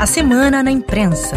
A semana na imprensa.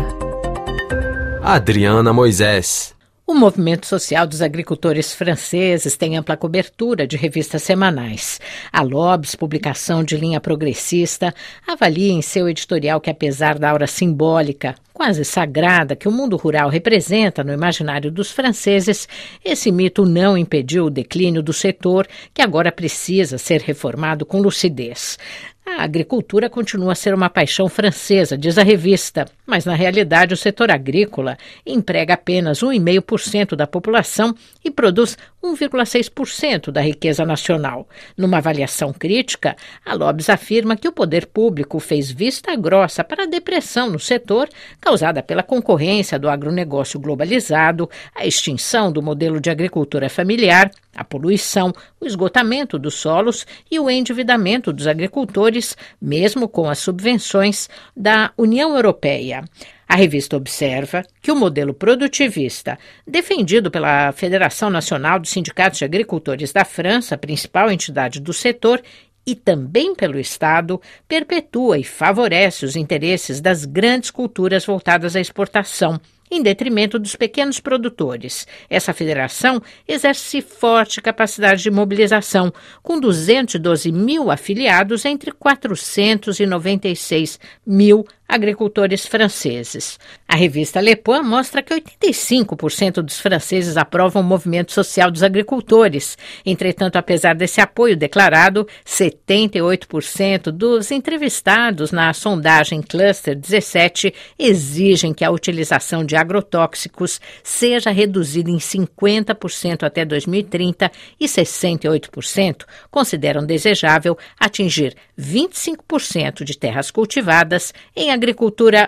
Adriana Moisés. O movimento social dos agricultores franceses tem ampla cobertura de revistas semanais. A Lobes, publicação de linha progressista, avalia em seu editorial que, apesar da aura simbólica, quase sagrada, que o mundo rural representa no imaginário dos franceses, esse mito não impediu o declínio do setor, que agora precisa ser reformado com lucidez. A agricultura continua a ser uma paixão francesa, diz a revista, mas na realidade o setor agrícola emprega apenas 1,5% da população e produz 1,6% da riqueza nacional. Numa avaliação crítica, a Lobes afirma que o poder público fez vista grossa para a depressão no setor causada pela concorrência do agronegócio globalizado, a extinção do modelo de agricultura familiar, a poluição, o esgotamento dos solos e o endividamento dos agricultores, mesmo com as subvenções da União Europeia. A revista observa que o modelo produtivista, defendido pela Federação Nacional dos Sindicatos de Agricultores da França, principal entidade do setor, e também pelo Estado, perpetua e favorece os interesses das grandes culturas voltadas à exportação, em detrimento dos pequenos produtores. Essa federação exerce forte capacidade de mobilização, com 212 mil afiliados entre 496 mil agricultores franceses. A revista Le Point mostra que 85% dos franceses aprovam o movimento social dos agricultores. Entretanto, apesar desse apoio declarado, 78% dos entrevistados na sondagem Cluster 17 exigem que a utilização de agrotóxicos seja reduzida em 50% até 2030 e 68% consideram desejável atingir 25% de terras cultivadas em agricultura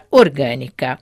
orgânica.